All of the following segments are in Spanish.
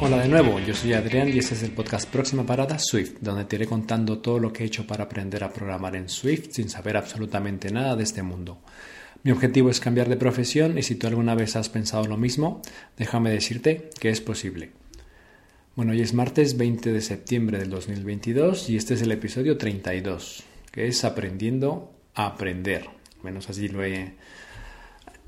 Hola de nuevo, yo soy Adrián y este es el podcast Próxima Parada Swift, donde te iré contando todo lo que he hecho para aprender a programar en Swift sin saber absolutamente nada de este mundo. Mi objetivo es cambiar de profesión y si tú alguna vez has pensado lo mismo, déjame decirte que es posible. Bueno, hoy es martes 20 de septiembre del 2022 y este es el episodio 32, que es Aprendiendo a Aprender. Menos así lo he,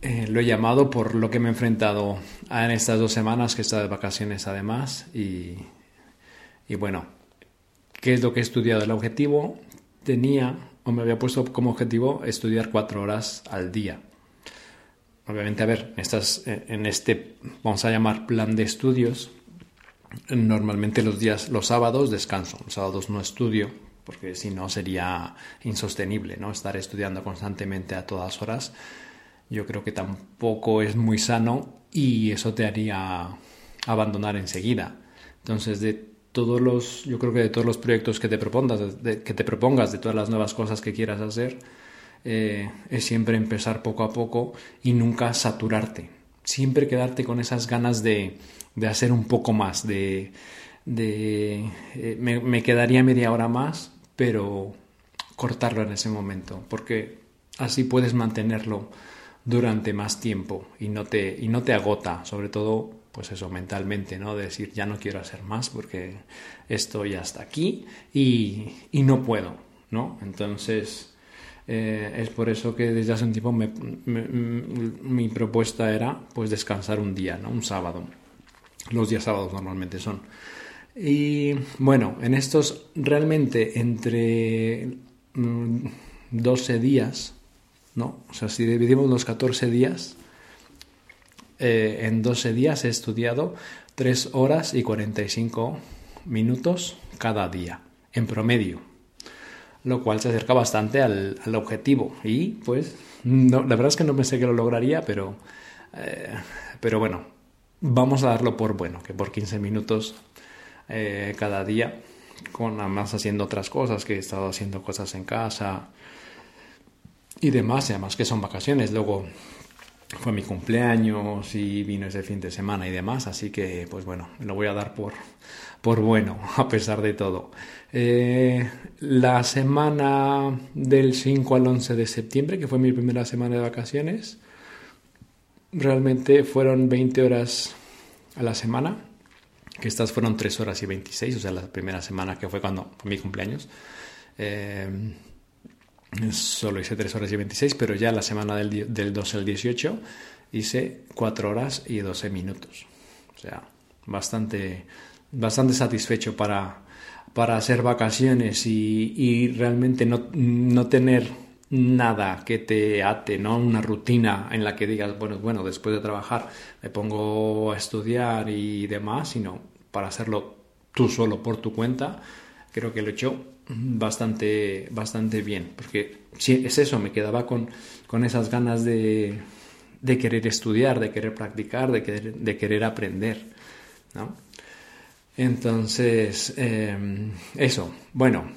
eh, lo he llamado por lo que me he enfrentado en estas dos semanas que he estado de vacaciones además y, y bueno, ¿qué es lo que he estudiado? El objetivo tenía o me había puesto como objetivo estudiar cuatro horas al día. Obviamente, a ver, estás en este, vamos a llamar plan de estudios, normalmente los días, los sábados descanso, los sábados no estudio, porque si no sería insostenible, ¿no? Estar estudiando constantemente a todas horas yo creo que tampoco es muy sano y eso te haría abandonar enseguida. Entonces, de todos los, yo creo que de todos los proyectos que te propongas, de, que te propongas, de todas las nuevas cosas que quieras hacer, eh, es siempre empezar poco a poco y nunca saturarte. Siempre quedarte con esas ganas de, de hacer un poco más, de, de eh, me, me quedaría media hora más, pero cortarlo en ese momento, porque así puedes mantenerlo durante más tiempo y no te, y no te agota, sobre todo, pues eso, mentalmente, ¿no? De decir, ya no quiero hacer más porque estoy hasta aquí y, y no puedo, ¿no? Entonces, eh, es por eso que desde hace un tiempo mi propuesta era, pues, descansar un día, ¿no? Un sábado. Los días sábados normalmente son. Y bueno, en estos realmente entre 12 mm, días ¿no? O sea, si dividimos los 14 días, eh, en 12 días he estudiado 3 horas y 45 minutos cada día, en promedio, lo cual se acerca bastante al, objetivo. Y pues, no, la verdad es que no pensé que lo lograría, pero, eh, pero bueno, vamos a darlo por bueno, que por 15 minutos eh, cada día, con además haciendo otras cosas, que he estado haciendo cosas en casa, y demás, y además que son vacaciones. Luego fue mi cumpleaños y vino ese fin de semana y demás, así que pues bueno, lo voy a dar por, por bueno, a pesar de todo. Eh, la semana del 5 al 11 de septiembre, que fue mi primera semana de vacaciones, realmente fueron 20 horas a la semana, que estas fueron 3 horas y 26, o sea, la primera semana que fue cuando fue mi cumpleaños. Eh, Solo hice 3 horas y 26, pero ya la semana del, del 12 al 18 hice 4 horas y 12 minutos. O sea, bastante, bastante satisfecho para, para hacer vacaciones y, y realmente no, no, tener nada que te ate, ¿no? Una rutina en la que digas, bueno, bueno, después de trabajar me pongo a estudiar y demás, sino para hacerlo tú solo por tu cuenta, creo que lo he hecho bastante, bastante bien, porque si es eso, me quedaba con, con esas ganas de, de, querer estudiar, de querer practicar, de querer, de querer aprender, ¿no? Entonces, em, eso, bueno,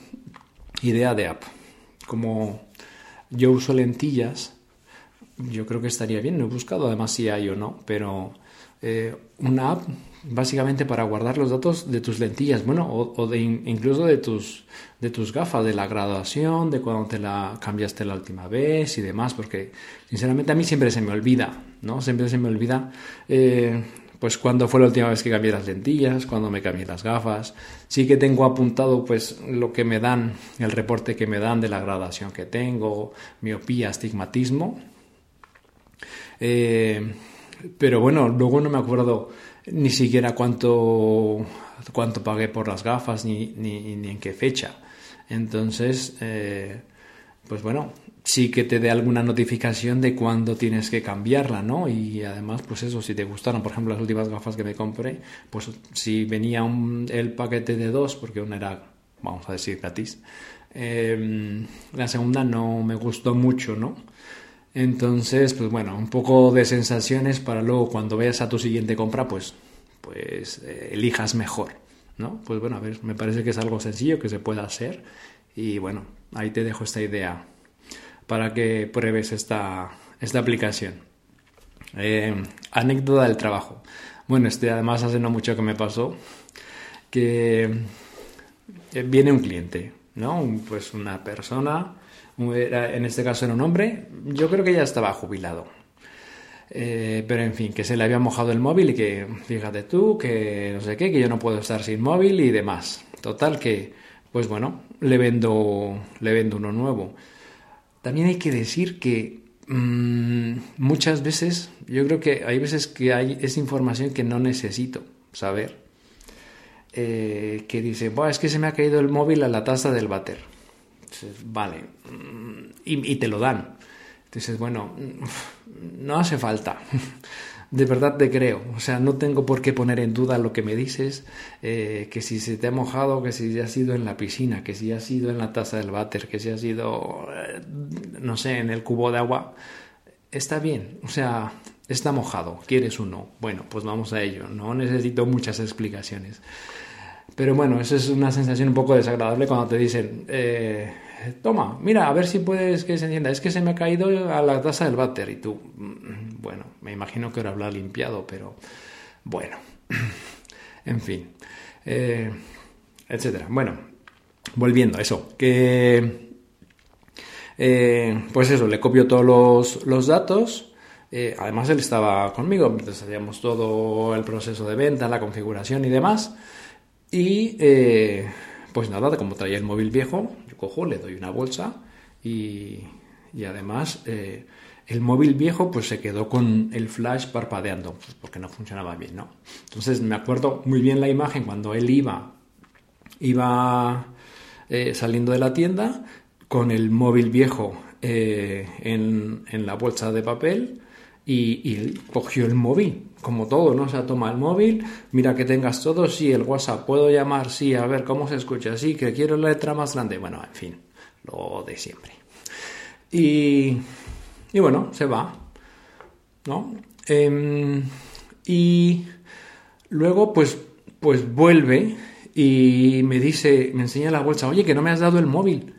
idea de app. Como yo uso lentillas, yo creo que estaría bien, no he buscado además si hay o no, pero eh, una app básicamente para guardar los datos de tus lentillas, bueno, o, incluso de tus, de tus gafas, de la graduación, de cuando te la cambiaste la última vez y demás, porque sinceramente a mí siempre se me olvida, ¿no? Siempre se me olvida, eh, pues cuándo fue la última vez que cambié las lentillas, cuando me cambié las gafas. Sí que tengo apuntado, pues, lo que me dan, el reporte que me dan de la graduación que tengo, miopía, astigmatismo. Eh, pero bueno, luego no me acuerdo ni siquiera cuánto, cuánto pagué por las gafas ni, ni, ni en qué fecha. Entonces, eh, pues bueno, sí que te dé alguna notificación de cuándo tienes que cambiarla, ¿no? Y además, pues eso, si te gustaron, por ejemplo, las últimas gafas que me compré, pues si venía el paquete de dos, porque una era, vamos a decir, gratis, em, la segunda no me gustó mucho, ¿no? Entonces, pues bueno, un poco de sensaciones para luego cuando vayas a tu siguiente compra, pues, pues eh, elijas mejor, ¿no? Pues bueno, a ver, me parece que es algo sencillo que se puede hacer y bueno, ahí te dejo esta idea para que pruebes esta, esta aplicación. Eh, anécdota del trabajo. Bueno, este además hace no mucho que me pasó que eh, viene un cliente, ¿no? Pues una persona, en este caso era un hombre, yo creo que ya estaba jubilado. Eh, pero en fin, que se le había mojado el móvil y que, fíjate tú, que no sé qué, que yo no puedo estar sin móvil y demás. Total que, pues bueno, le vendo, le vendo uno nuevo. También hay que decir que mm, muchas veces, yo creo que hay veces que hay esa información que no necesito saber. Eh, que dice, es que se me ha caído el móvil a la taza del váter. Vale, mm, y, y te lo dan. Entonces, bueno, mm, no hace falta. de verdad te creo. O sea, no tengo por qué poner en duda lo que me dices, eh, que si se te ha mojado, que si ha sido en la piscina, que si ha sido en la taza del váter, que si ha sido, eh, no sé, en el cubo de agua. Está bien, o sea, está mojado, quieres uno. Bueno, pues vamos a ello, no necesito muchas explicaciones. Pero bueno, eso es una sensación un poco desagradable cuando te dicen, eh, toma, mira, a ver si puedes que se encienda. Es que se me ha caído a la taza del váter y tú, mm, bueno, me imagino que ahora habrá limpiado, pero bueno, en fin, eh, etcétera. Bueno, volviendo a eso, que eh, pues eso, le copio todos los, datos. Eh, además, él estaba conmigo, entonces hacíamos todo el proceso de venta, la configuración y demás. Y pues nada, como traía el móvil viejo, yo cojo, le doy una bolsa y, además eh, el móvil viejo pues se quedó con el flash parpadeando, pues, porque no funcionaba bien, ¿no? Entonces me acuerdo muy bien la imagen cuando él iba, iba eh, saliendo de la tienda con el móvil viejo eh, en, en la bolsa de papel y, cogió el móvil, como todo, ¿no? O sea, toma el móvil, mira que tengas todo, sí, el WhatsApp, puedo llamar, sí, a ver cómo se escucha, sí, que quiero la letra más grande, bueno, en fin, lo de siempre. Y, y bueno, se va, ¿no? Em, y luego, pues, pues vuelve y me dice, me enseña la bolsa, oye, que no me has dado el móvil.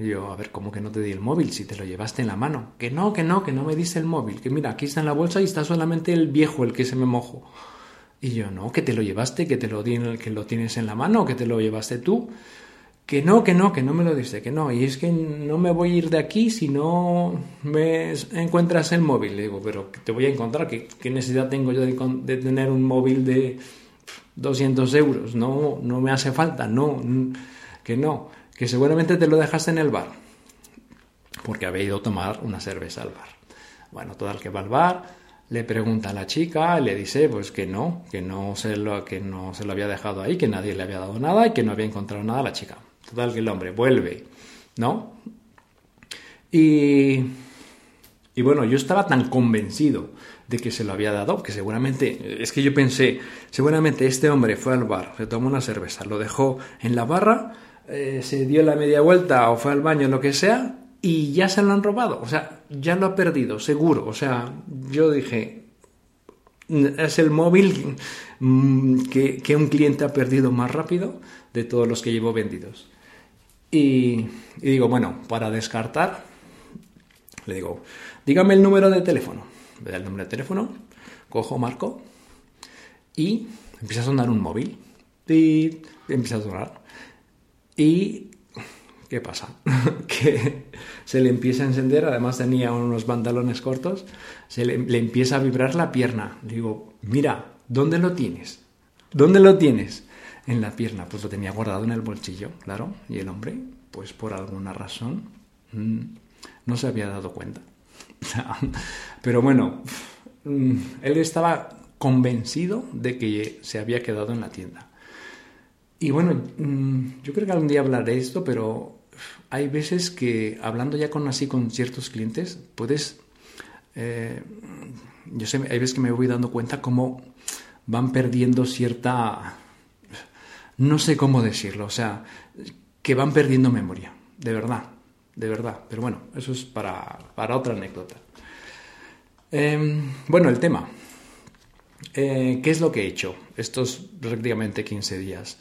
Y yo, a ver, ¿cómo que no te di el móvil si te lo llevaste en la mano? Que no, que no, que no me diste el móvil. Que mira, aquí está en la bolsa y está solamente el viejo el que se me mojó. Y yo, no, que te lo llevaste, que te lo, que lo tienes en la mano, que te lo llevaste tú. Que no, que no, que no me lo diste, que no. Y es que no me voy a ir de aquí si no me encuentras el móvil. Le digo, pero te voy a encontrar. ¿Qué, qué necesidad tengo yo de, de, tener un móvil de 200 euros? No, no me hace falta, no, que no que seguramente te lo dejaste en el bar, porque había ido a tomar una cerveza al bar. Bueno, todo el que va al bar le pregunta a la chica, le dice pues que no, que no se lo, que no se lo había dejado ahí, que nadie le había dado nada y que no había encontrado nada a la chica. Total que el hombre vuelve, ¿no? Y, y bueno, yo estaba tan convencido de que se lo había dado, que seguramente, es que yo pensé, seguramente este hombre fue al bar, se tomó una cerveza, lo dejó en la barra eh, se dio la media vuelta o fue al baño, lo que sea, y ya se lo han robado. O sea, ya lo ha perdido, seguro. O sea, yo dije, es el móvil mm, que, un cliente ha perdido más rápido de todos los que llevo vendidos. Y, y, digo, bueno, para descartar, le digo, dígame el número de teléfono. Me da el número de teléfono, cojo, marco y empieza a sonar un móvil. Y empieza a sonar. Y ¿qué pasa? que se le empieza a encender, además tenía unos pantalones cortos, se le, empieza a vibrar la pierna. digo, mira, ¿dónde lo tienes? ¿Dónde lo tienes? En la pierna, pues lo tenía guardado en el bolsillo, claro. Y el hombre, pues por alguna razón, mm, no se había dado cuenta. Pero bueno, mm, él estaba convencido de que se había quedado en la tienda. Y bueno, mm, yo creo que algún día hablaré de esto, pero hay veces que hablando ya con así con ciertos clientes, puedes, eh, yo sé, hay veces que me voy dando cuenta cómo van perdiendo cierta, no sé cómo decirlo, o sea, que van perdiendo memoria, de verdad, de verdad. Pero bueno, eso es para, para otra anécdota. Em, bueno, el tema. Eh, ¿Qué es lo que he hecho estos prácticamente 15 días?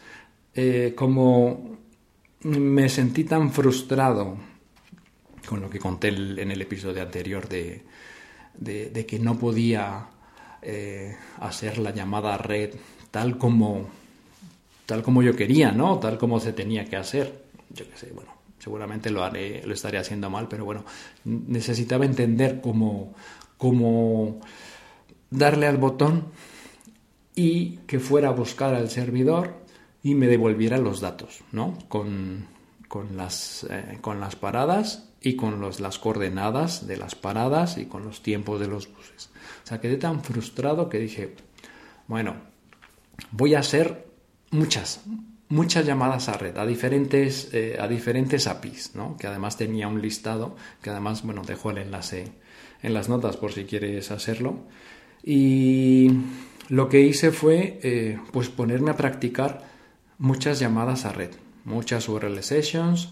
Eh, como me sentí tan frustrado con lo que conté en el episodio anterior de, de, que no podía eh, hacer la llamada red tal como, tal como yo quería, ¿no? Tal como se tenía que hacer. Yo qué sé, bueno, seguramente lo haré, lo estaré haciendo mal, pero bueno, necesitaba entender cómo, cómo darle al botón y que fuera a buscar al servidor y me devolviera los datos, ¿no? Con, con, las, eh, con las paradas y con los, las coordenadas de las paradas y con los tiempos de los buses. O sea, quedé tan frustrado que dije, bueno, voy a hacer muchas, muchas llamadas a red, a diferentes, eh, a diferentes APIs, ¿no? que además tenía un listado, que además, bueno, dejo el enlace en las notas por si quieres hacerlo. Y lo que hice fue, eh, pues, ponerme a practicar muchas llamadas a red, muchas URL sessions,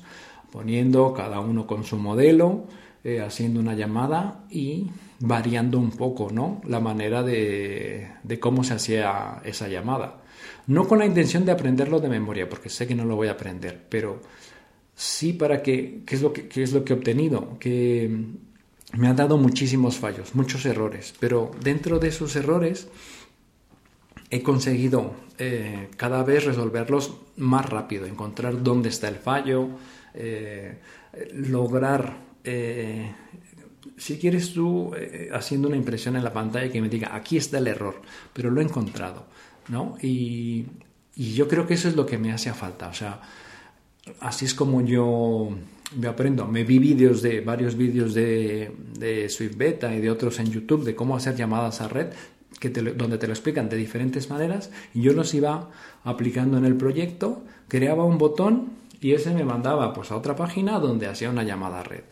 poniendo cada uno con su modelo, eh, haciendo una llamada y variando un poco, ¿no? La manera de, de cómo se hacía esa llamada. No con la intención de aprenderlo de memoria, porque sé que no lo voy a aprender, pero sí para que, ¿qué es lo que, qué es lo que he obtenido? Que me ha dado muchísimos fallos, muchos errores, pero dentro de esos errores he conseguido eh, cada vez resolverlos más rápido, encontrar dónde está el fallo, eh, lograr, eh, si quieres tú, haciendo una impresión en la pantalla que me diga, aquí está el error, pero lo he encontrado, ¿no? Y, yo creo que eso es lo que me hace falta, o sea, así es como yo me aprendo. Me vi vídeos de varios vídeos de, de Swift Beta y de otros en YouTube de cómo hacer llamadas a red que donde te lo explican de diferentes maneras y yo los iba aplicando en el proyecto, creaba un botón y ese me mandaba pues a otra página donde hacía una llamada a red.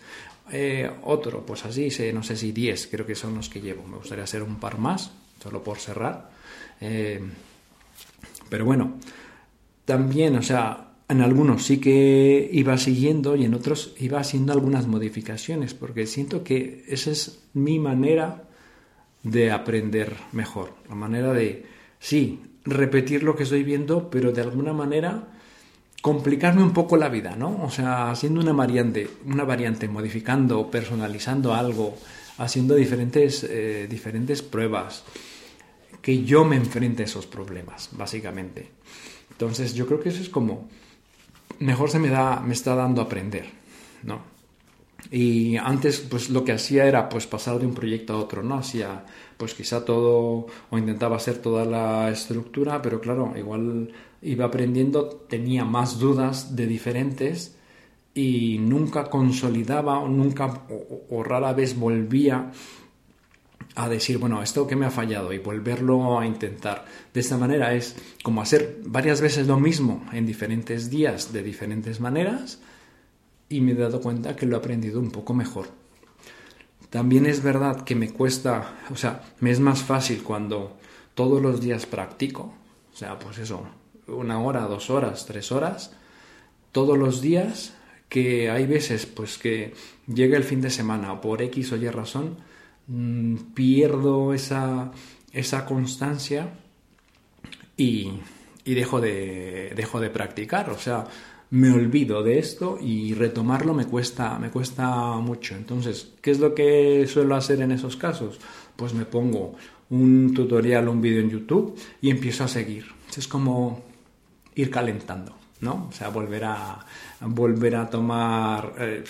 Eh, otro, pues así, no sé si 10, creo que son los que llevo. Me gustaría hacer un par más, solo por cerrar. Eh, pero bueno, también, o sea, en algunos sí que iba siguiendo y en otros iba haciendo algunas modificaciones, porque siento que esa es mi manera de aprender mejor. La manera de, sí, repetir lo que estoy viendo, pero de alguna manera complicarme un poco la vida, ¿no? O sea, haciendo una variante, una variante, modificando, personalizando algo, haciendo diferentes, eh, diferentes pruebas, que yo me enfrente a esos problemas, básicamente. Entonces, yo creo que eso es como mejor se me da, me está dando aprender, ¿no? Y antes, pues lo que hacía era pues pasar de un proyecto a otro, ¿no? Hacía pues quizá todo o intentaba hacer toda la estructura, pero claro, igual iba aprendiendo, tenía más dudas de diferentes y nunca consolidaba o nunca o, rara vez volvía a decir, bueno, esto que me ha fallado y volverlo a intentar. De esta manera es como hacer varias veces lo mismo en diferentes días de diferentes maneras y me he dado cuenta que lo he aprendido un poco mejor. También es verdad que me cuesta, o sea, me es más fácil cuando todos los días practico, o sea, pues eso, una hora, dos horas, tres horas, todos los días, que hay veces pues que llega el fin de semana o por X o Y razón, mm, pierdo esa, esa constancia y, y dejo, de, dejo de practicar, o sea, me olvido de esto y retomarlo me cuesta, me cuesta mucho. Entonces, ¿qué es lo que suelo hacer en esos casos? Pues me pongo un tutorial, un vídeo en YouTube y empiezo a seguir. Es como ir calentando, ¿no? O sea, volver a, volver a tomar, eh,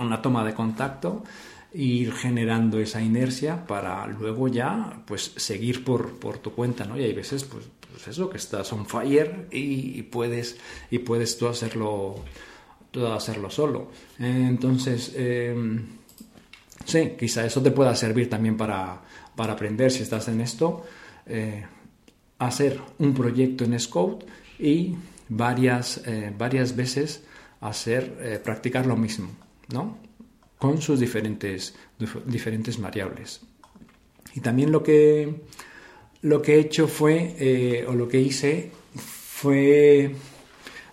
una toma de contacto ir generando esa inercia para luego ya pues seguir por, por tu cuenta, ¿no? Y hay veces pues pues eso, que estás on fire y, puedes, y puedes tú hacerlo, tú hacerlo solo. Entonces, em, sí, quizá eso te pueda servir también para, aprender si estás en esto, eh, hacer un proyecto en Scout y varias, eh, varias veces hacer, eh, practicar lo mismo, ¿no? Con sus diferentes, diferentes variables. Y también lo que lo que he hecho fue, eh, o lo que hice fue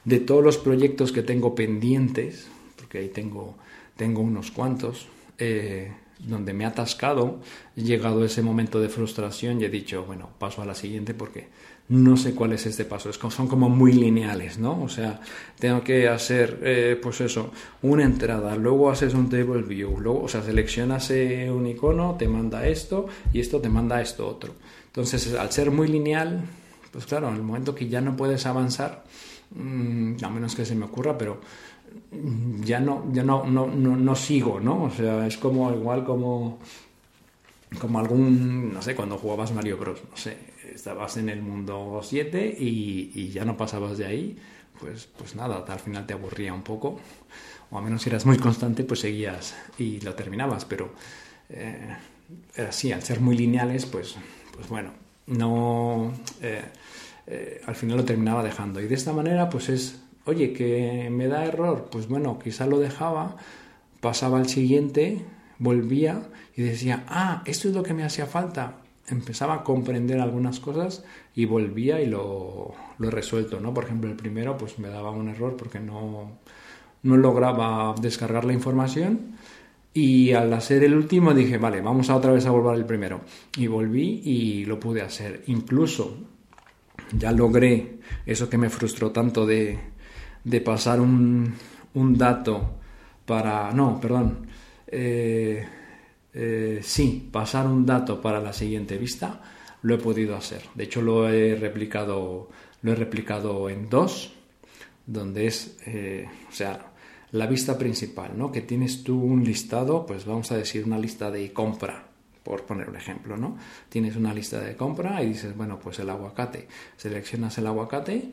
de todos los proyectos que tengo pendientes, porque ahí tengo, tengo unos cuantos, eh, donde me ha atascado, he llegado a ese momento de frustración y he dicho, bueno, paso a la siguiente porque no sé cuál es este paso, es como, son como muy lineales, ¿no? O sea, tengo que hacer, eh, pues eso, una entrada, luego haces un table view, luego, o sea, seleccionas un icono, te manda esto y esto te manda esto otro. Entonces, al ser muy lineal, pues claro, en el momento que ya no puedes avanzar, mmm, a menos que se me ocurra, pero mm, ya no, ya no, no, no, no sigo, ¿no? O sea, es como igual como como algún, no sé, cuando jugabas Mario Bros, no sé, estabas en el mundo 7 y, ya no pasabas de ahí, pues, pues nada, al final te aburría un poco, o a menos si eras muy constante, pues seguías y lo terminabas, pero eh, así, al ser muy lineales, pues, pues bueno, no, eh, eh, al final lo terminaba dejando. Y de esta manera, pues es, oye, que me da error, pues bueno, quizá lo dejaba, pasaba al siguiente, volvía y decía, ah, esto es lo que me hacía falta. Empezaba a comprender algunas cosas y volvía y lo, lo he resuelto, ¿no? Por ejemplo, el primero pues me daba un error porque no, no lograba descargar la información y al hacer el último dije, vale, vamos a otra vez a volver al primero. Y volví y lo pude hacer. Incluso ya logré eso que me frustró tanto de, de pasar un, un dato para... No, perdón. Eh, eh, sí, pasar un dato para la siguiente vista, lo he podido hacer. De hecho, lo he replicado, lo he replicado en dos, donde es, eh, o sea, la vista principal, ¿no? Que tienes tú un listado, pues vamos a decir una lista de compra, por poner un ejemplo, ¿no? Tienes una lista de compra y dices, bueno, pues el aguacate. Seleccionas el aguacate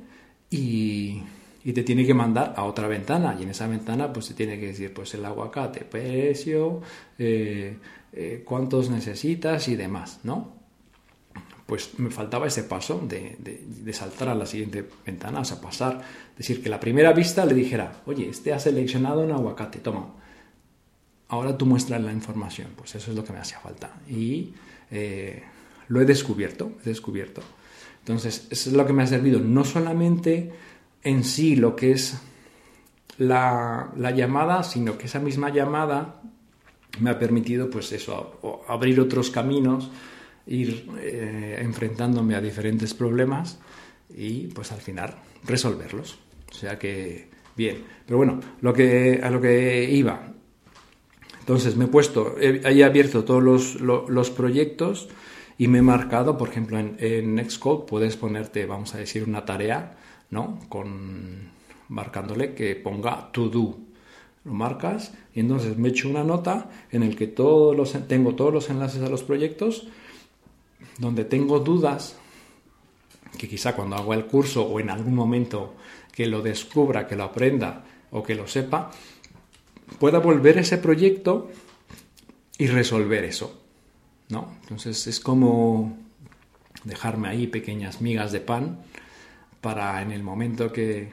y y te tiene que mandar a otra ventana y en esa ventana pues te tiene que decir pues el aguacate, precio, eh, eh, cuántos necesitas y demás, ¿no? Pues me faltaba ese paso de, saltar a la siguiente ventana, o sea, pasar, decir que la primera vista le dijera, oye, este ha seleccionado un aguacate, toma, ahora tú muestras la información, pues eso es lo que me hacía falta. Y eh, lo he descubierto, he descubierto. Entonces, eso es lo que me ha servido, no solamente en sí lo que es la, llamada, sino que esa misma llamada me ha permitido, pues eso, abrir otros caminos, ir eh, enfrentándome a diferentes problemas y, pues al final, resolverlos. O sea que, bien. Pero bueno, lo que, a lo que iba. Entonces, me he puesto, he, abierto todos los, los, proyectos y me he marcado, por ejemplo, en, en Xcode puedes ponerte, vamos a decir, una tarea ¿no? Con marcándole que ponga to do. Lo marcas y entonces me echo una nota en el que todos los, tengo todos los enlaces a los proyectos, donde tengo dudas, que quizá cuando hago el curso o en algún momento que lo descubra, que lo aprenda o que lo sepa, pueda volver ese proyecto y resolver eso. ¿no? Entonces es como dejarme ahí pequeñas migas de pan para en el momento que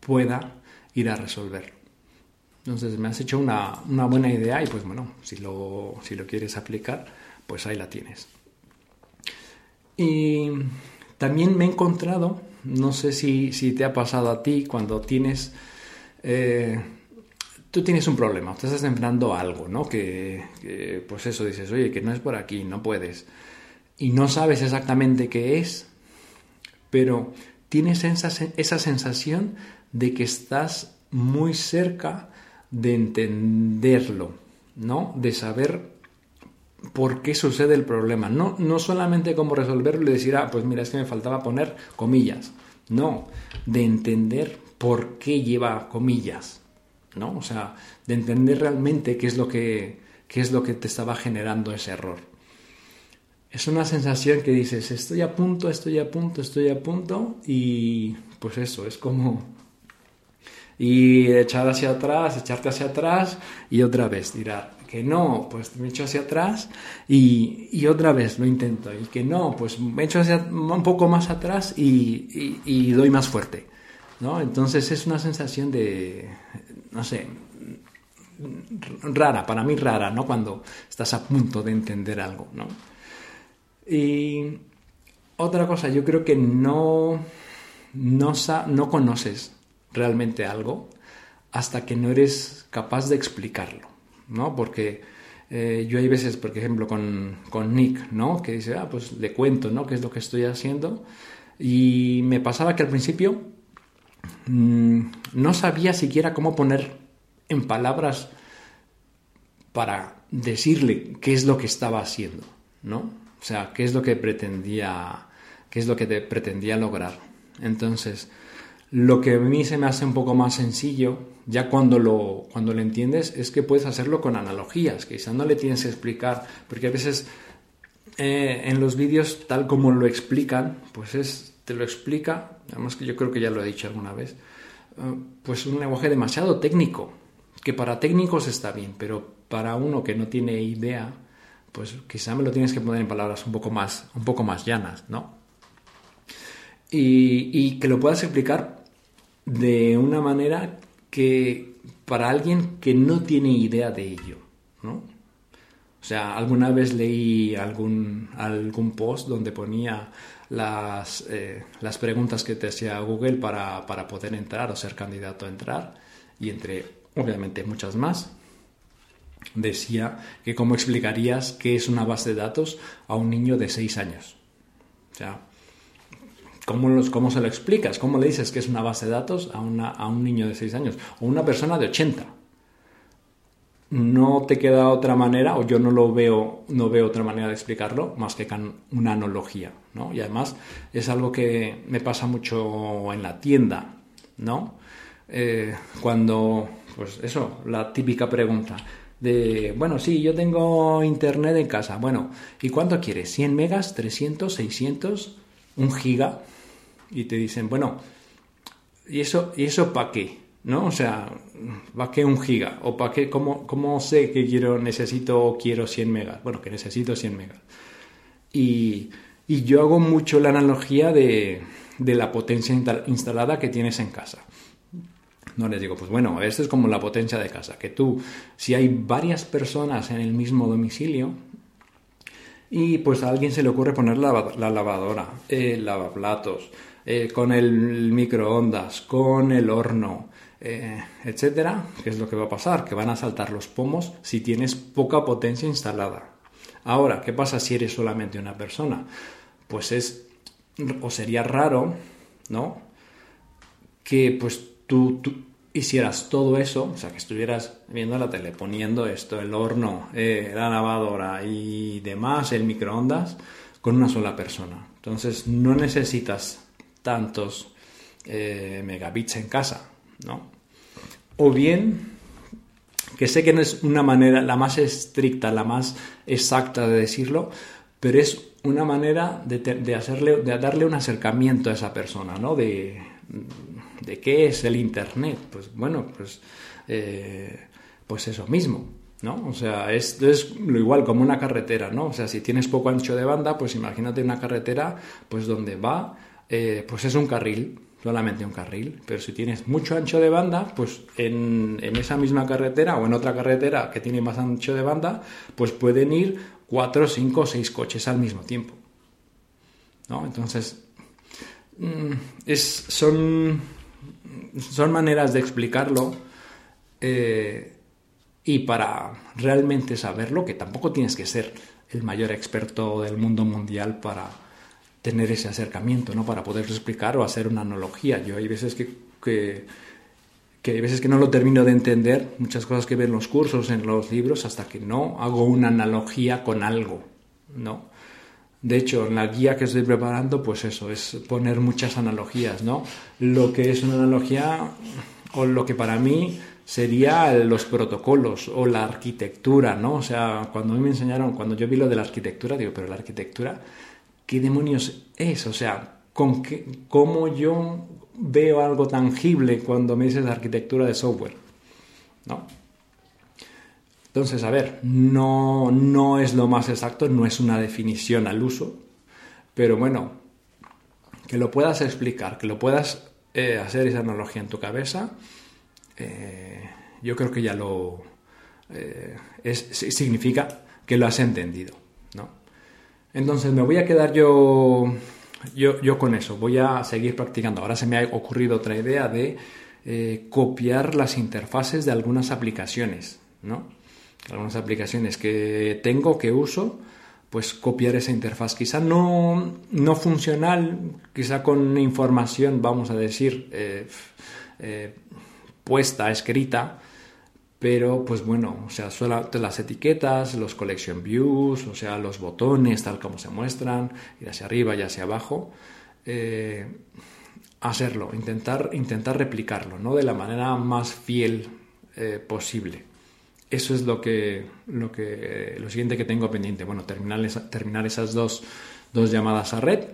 pueda ir a resolver. Entonces me has hecho una, buena idea y pues bueno, si lo, si lo quieres aplicar, pues ahí la tienes. Y también me he encontrado, no sé si, te ha pasado a ti cuando tienes, eh, tú tienes un problema, te estás enfrentando algo, ¿no? Que, que, pues eso dices, oye, que no es por aquí, no puedes. Y no sabes exactamente qué es, pero tienes esa, sensación de que estás muy cerca de entenderlo, ¿no? De saber por qué sucede el problema. No, no solamente cómo resolverlo y decir, ah, pues mira, es que me faltaba poner comillas. No, de entender por qué lleva comillas, ¿no? O sea, de entender realmente qué es lo que, qué es lo que te estaba generando ese error es una sensación que dices, estoy a punto, estoy a punto, estoy a punto y pues eso, es como y echar hacia atrás, echarte hacia atrás y otra vez tirar. Que no, pues me echo hacia atrás y, y otra vez lo intento. Y que no, pues me echo hacia, un poco más atrás y, y, doy más fuerte. ¿no? Entonces es una sensación de, no sé, rara, para mí rara, ¿no? Cuando estás a punto de entender algo, ¿no? Y otra cosa, yo creo que no, no, no conoces realmente algo hasta que no eres capaz de explicarlo, ¿no? Porque Eh, yo hay veces, por ejemplo, con, con, Nick, ¿no? Que dice, ah, pues le cuento, ¿no? ¿Qué es lo que estoy haciendo? Y me pasaba que al principio mmm, no sabía siquiera cómo poner en palabras para decirle qué es lo que estaba haciendo, ¿no? O sea, qué es lo que pretendía, qué es lo que te pretendía lograr. Entonces, lo que a mí se me hace un poco más sencillo, ya cuando lo, cuando lo entiendes, es que puedes hacerlo con analogías, que quizás no le tienes que explicar, porque a veces eh, en los vídeos, tal como lo explican, pues es, te lo explica, además que yo creo que ya lo he dicho alguna vez, eh, pues un lenguaje demasiado técnico, que para técnicos está bien, pero para uno que no tiene idea, pues quizá me lo tienes que poner en palabras un poco más, un poco más llanas, ¿no? Y, que lo puedas explicar de una manera que para alguien que no tiene idea de ello, ¿no? O sea, alguna vez leí algún, algún post donde ponía las, eh, las preguntas que te hacía Google para, para poder entrar o ser candidato a entrar, y entre, obviamente, muchas más, decía que cómo explicarías qué es una base de datos a un niño de 6 años. O sea, ¿Cómo, los, ¿Cómo se lo explicas? ¿Cómo le dices que es una base de datos a, una, a un niño de 6 años o una persona de 80? No te queda otra manera, o yo no lo veo, no veo otra manera de explicarlo más que con una analogía, ¿no? Y además es algo que me pasa mucho en la tienda, ¿no? Eh, cuando, pues eso, la típica pregunta de, bueno, sí, yo tengo internet en casa, bueno, ¿y cuánto quieres? ¿100 megas? ¿300? ¿600? ¿Un giga? Y te dicen, bueno, ¿y eso, ¿y eso para qué? ¿No? O sea, ¿para qué un giga? ¿O para qué? ¿Cómo, cómo sé que quiero, necesito o quiero 100 megas? Bueno, que necesito 100 megas. Y, y yo hago mucho la analogía de, de la potencia instalada que tienes en casa. No les digo, pues bueno, esto es como la potencia de casa, que tú, si hay varias personas en el mismo domicilio, y pues a alguien se le ocurre poner la, la lavadora, el lavaplatos, eh, con el microondas, con el horno, eh, etcétera, ¿qué es lo que va a pasar? Que van a saltar los pomos si tienes poca potencia instalada. Ahora, ¿qué pasa si eres solamente una persona? Pues es, o sería raro, ¿no? Que pues tú, hicieras todo eso, o sea, que estuvieras viendo la tele, poniendo esto, el horno, eh, la lavadora y demás, el microondas, con una sola persona. Entonces, no necesitas tantos eh, megabits en casa, ¿no? O bien, que sé que no es una manera la más estricta, la más exacta de decirlo, pero es una manera de, hacerle, de darle un acercamiento a esa persona, ¿no? De, de qué es el Internet. Pues bueno, pues, eh, pues eso mismo. ¿no? O sea, es, es, lo igual como una carretera, ¿no? O sea, si tienes poco ancho de banda, pues imagínate una carretera, pues donde va eh, pues es un carril, solamente un carril. Pero si tienes mucho ancho de banda, pues en, esa misma carretera o en otra carretera que tiene más ancho de banda, pues pueden ir cuatro, cinco o seis coches al mismo tiempo. ¿No? Entonces, mm, son, son maneras de explicarlo. Eh, y para realmente saberlo, que tampoco tienes que ser el mayor experto del mundo mundial para, tener ese acercamiento, ¿no? Para poder explicar o hacer una analogía. Yo hay veces que, que, hay veces que no lo termino de entender, muchas cosas que ven en los cursos, en los libros, hasta que no hago una analogía con algo, ¿no? De hecho, en la guía que estoy preparando, pues eso, es poner muchas analogías, ¿no? Lo que es una analogía, o lo que para mí sería los protocolos o la arquitectura, ¿no? O sea, cuando a mí me enseñaron, cuando yo vi lo de la arquitectura, digo, pero la arquitectura ¿qué demonios es? O sea, ¿con qué, ¿cómo yo veo algo tangible cuando me dices arquitectura de software? ¿No? Entonces, a ver, no, no es lo más exacto, no es una definición al uso, pero bueno, que lo puedas explicar, que lo puedas eh, hacer esa analogía en tu cabeza, eh, yo creo que ya lo eh, significa que lo has entendido. Entonces me voy a quedar yo, yo, con eso, voy a seguir practicando. Ahora se me ha ocurrido otra idea de eh, copiar las interfaces de algunas aplicaciones, ¿no? algunas aplicaciones que tengo, que uso, pues copiar esa interfaz. Quizá no, no funcional, quizá con información, vamos a decir, eh, eh, puesta, escrita, pero pues bueno, o sea, las etiquetas, los collection views, o sea, los botones tal como se muestran, ir hacia arriba y hacia abajo, eh, hacerlo, intentar, intentar replicarlo, ¿no? De la manera más fiel posible. Eso es lo que, lo que lo siguiente que tengo pendiente. Bueno, terminar, terminar esas dos, dos, llamadas a red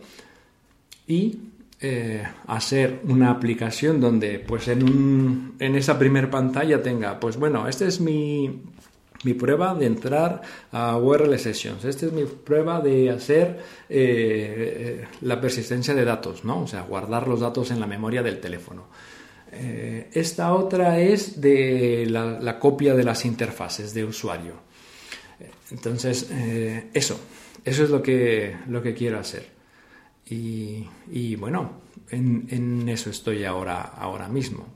y eh, hacer una aplicación donde pues en, un, en esa primera pantalla tenga, pues bueno, esta es mi, mi prueba de entrar a URL Sessions. Esta es mi prueba de hacer eh, la persistencia de datos, ¿no? O sea, guardar los datos en la memoria del teléfono. Eh, esta otra es de la, copia de las interfaces de usuario. Entonces, eh, eso, eso es lo que, lo que quiero hacer. Y, bueno, en, eso estoy ahora, ahora mismo.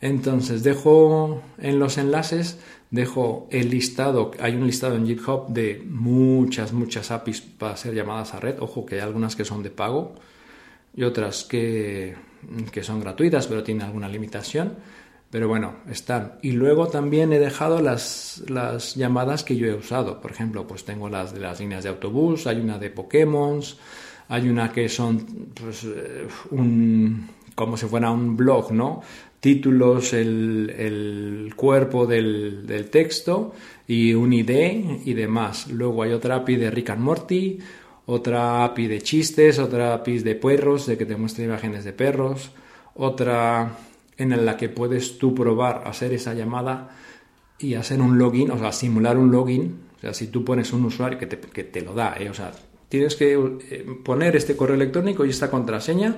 Entonces, dejo en los enlaces, dejo el listado, hay un listado en GitHub de muchas, muchas APIs para hacer llamadas a red. Ojo que hay algunas que son de pago y otras que que son gratuitas, pero tienen alguna limitación. Pero bueno, están. Y luego también he dejado las, las llamadas que yo he usado. Por ejemplo, pues tengo las de las líneas de autobús, hay una de Pokémon, hay una que son pues, eh, un, como si fuera un blog, ¿no? Títulos, el, el cuerpo del, del, texto y un ID y demás. Luego hay otra API de Rick Morty, otra API de chistes, otra API de perros, de que te muestre imágenes de perros, otra en la que puedes tú probar hacer esa llamada y hacer un login, o sea, simular un login. O sea, si tú pones un usuario que te, que te lo da, ¿eh? o sea, tienes que eh, poner este correo electrónico y esta contraseña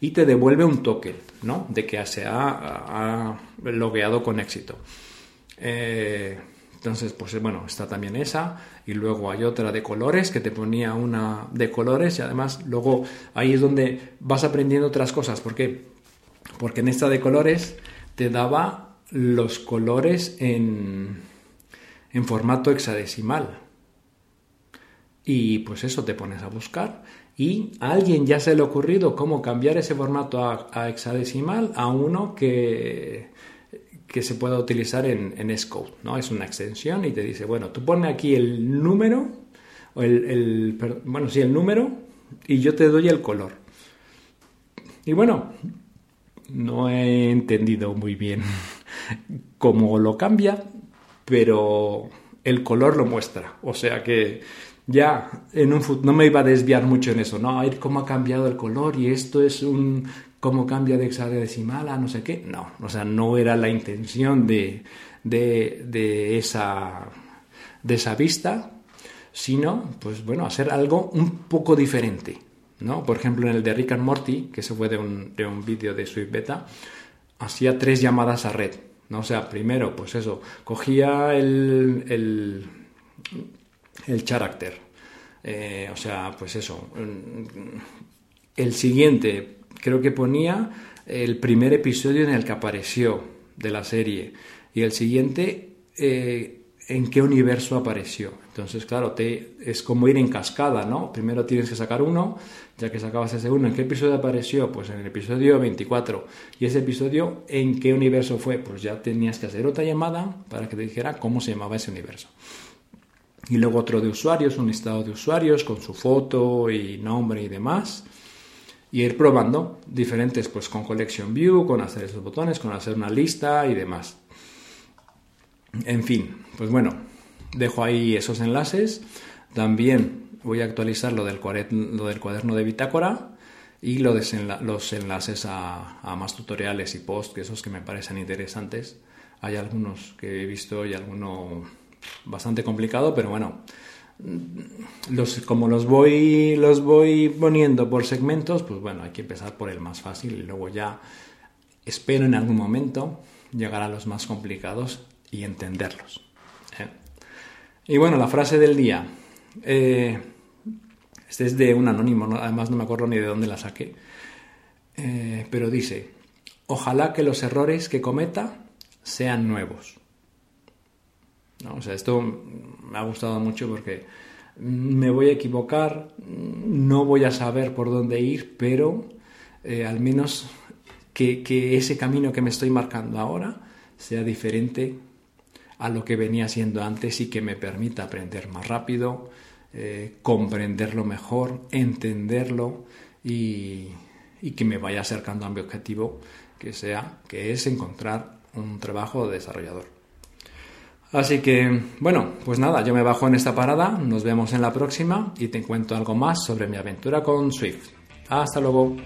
y te devuelve un token, ¿no? De que se ha, logueado con éxito. Eh, entonces, pues bueno, está también esa. Y luego hay otra de colores que te ponía una de colores y además luego ahí es donde vas aprendiendo otras cosas. ¿Por qué? Porque en esta de colores te daba los colores en, en formato hexadecimal. Y pues eso te pones a buscar y a alguien ya se le ha ocurrido cómo cambiar ese formato a hexadecimal a uno que que se pueda utilizar en, en ¿no? Es una extensión y te dice, bueno, tú pones aquí el número, o el, bueno, sí, el número, y yo te doy el color. Y bueno, no he entendido muy bien cómo lo cambia, pero el color lo muestra. O sea que ya en un no me iba a desviar mucho en eso, ¿no? A ver cómo ha cambiado el color y esto es un cómo cambia de hexadecimal a no sé qué. No, o sea, no era la intención de, de, esa, de esa vista, sino, pues bueno, hacer algo un poco diferente. ¿no? Por ejemplo, en el de Rick and Morty, que se fue de un, de un vídeo de Swift Beta, hacía tres llamadas a red. ¿no? O sea, primero, pues eso, cogía el, el carácter. Eh, o sea, pues eso. El siguiente, creo que ponía el primer episodio en el que apareció de la serie y el siguiente eh, en qué universo apareció. Entonces, claro, te, es como ir en cascada, ¿no? Primero tienes que sacar uno, ya que sacabas ese uno, ¿en qué episodio apareció? Pues en el episodio 24. ¿Y ese episodio en qué universo fue? Pues ya tenías que hacer otra llamada para que te dijera cómo se llamaba ese universo. Y luego otro de usuarios, un listado de usuarios con su foto y nombre y demás y ir probando diferentes, pues con Collection View, con hacer esos botones, con hacer una lista y demás. En fin, pues bueno, dejo ahí esos enlaces. También voy a actualizar lo del, lo del cuaderno de bitácora y lo los enlaces a, a, más tutoriales y posts, que esos que me parecen interesantes. Hay algunos que he visto y alguno bastante complicado, pero bueno, los, como los voy, los voy poniendo por segmentos, pues bueno, hay que empezar por el más fácil y luego ya espero en algún momento llegar a los más complicados y entenderlos. ¿eh? Y bueno, la frase del día. Eh, este es de un anónimo, además no me acuerdo ni de dónde la saqué. Eh, pero dice, ojalá que los errores que cometa sean nuevos. O sea, esto me ha gustado mucho porque me voy a equivocar, no voy a saber por dónde ir, pero eh, al menos que, ese camino que me estoy marcando ahora sea diferente a lo que venía siendo antes y que me permita aprender más rápido, eh, comprenderlo mejor, entenderlo y, y que me vaya acercando a mi objetivo que sea, que es encontrar un trabajo de desarrollador. Así que, bueno, pues nada, yo me bajo en esta parada, nos vemos en la próxima y te cuento algo más sobre mi aventura con Swift. Hasta luego.